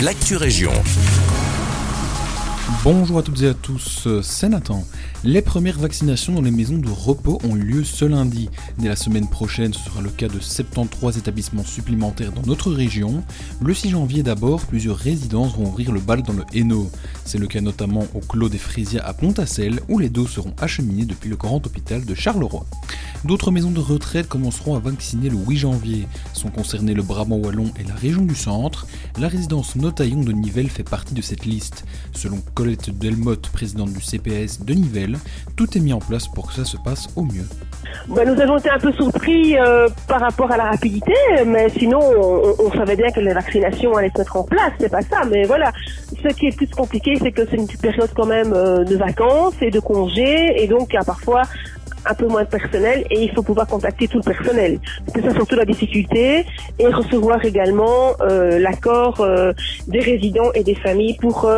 l'actu région. Bonjour à toutes et à tous, c'est Nathan. Les premières vaccinations dans les maisons de repos ont eu lieu ce lundi. Dès la semaine prochaine, ce sera le cas de 73 établissements supplémentaires dans notre région. Le 6 janvier d'abord, plusieurs résidences vont ouvrir le bal dans le Hainaut. C'est le cas notamment au Clos des Frésias à Pontassel, où les doses seront acheminées depuis le grand hôpital de Charleroi. D'autres maisons de retraite commenceront à vacciner le 8 janvier. Sont concernés le Brabant Wallon et la région du centre. La résidence Notaillon de Nivelles fait partie de cette liste. Colette Delmotte, présidente du CPS de Nivelles, tout est mis en place pour que ça se passe au mieux. Bah, nous avons été un peu surpris euh, par rapport à la rapidité, mais sinon on, savait bien que les vaccinations allaient se mettre en place, c'est pas ça. Mais voilà, ce qui est plus compliqué, c'est que c'est une période quand même euh, de vacances et de congés, et donc il parfois un peu moins de personnel et il faut pouvoir contacter tout le personnel. C'est ça surtout la difficulté et recevoir également euh, l'accord euh, des résidents et des familles pour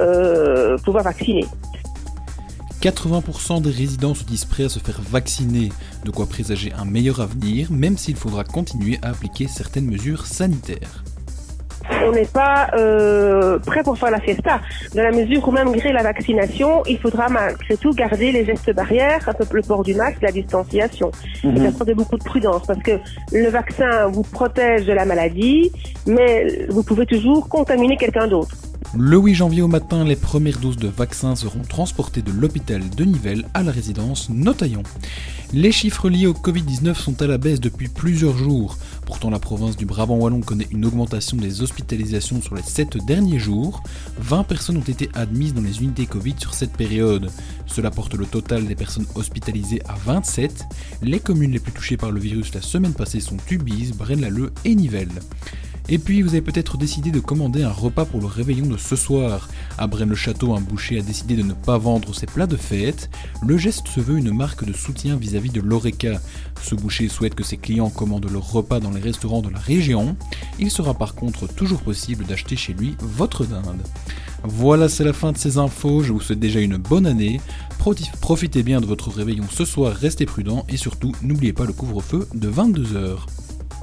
euh, pouvoir vacciner. 80% des résidents se disent prêts à se faire vacciner, de quoi présager un meilleur avenir, même s'il faudra continuer à appliquer certaines mesures sanitaires on n'est pas euh, prêt pour faire la fiesta. Dans la mesure où même malgré la vaccination, il faudra malgré tout garder les gestes barrières, le port du masque, la distanciation. Mm -hmm. ça beaucoup de prudence parce que le vaccin vous protège de la maladie, mais vous pouvez toujours contaminer quelqu'un d'autre. Le 8 janvier au matin, les premières doses de vaccins seront transportées de l'hôpital de Nivelles à la résidence Notaillon. Les chiffres liés au Covid-19 sont à la baisse depuis plusieurs jours. Pourtant, la province du Brabant Wallon connaît une augmentation des hospitalisations sur les 7 derniers jours. 20 personnes ont été admises dans les unités Covid sur cette période. Cela porte le total des personnes hospitalisées à 27. Les communes les plus touchées par le virus la semaine passée sont Tubize, Braine-l'Alleud et Nivelles. Et puis vous avez peut-être décidé de commander un repas pour le réveillon de ce soir. À Braine-le-Château, un boucher a décidé de ne pas vendre ses plats de fête. Le geste se veut une marque de soutien vis-à-vis de l'ORECA. Ce boucher souhaite que ses clients commandent leur repas dans les restaurants de la région. Il sera par contre toujours possible d'acheter chez lui votre dinde. Voilà, c'est la fin de ces infos. Je vous souhaite déjà une bonne année. Profitez bien de votre réveillon ce soir, restez prudent et surtout n'oubliez pas le couvre-feu de 22h.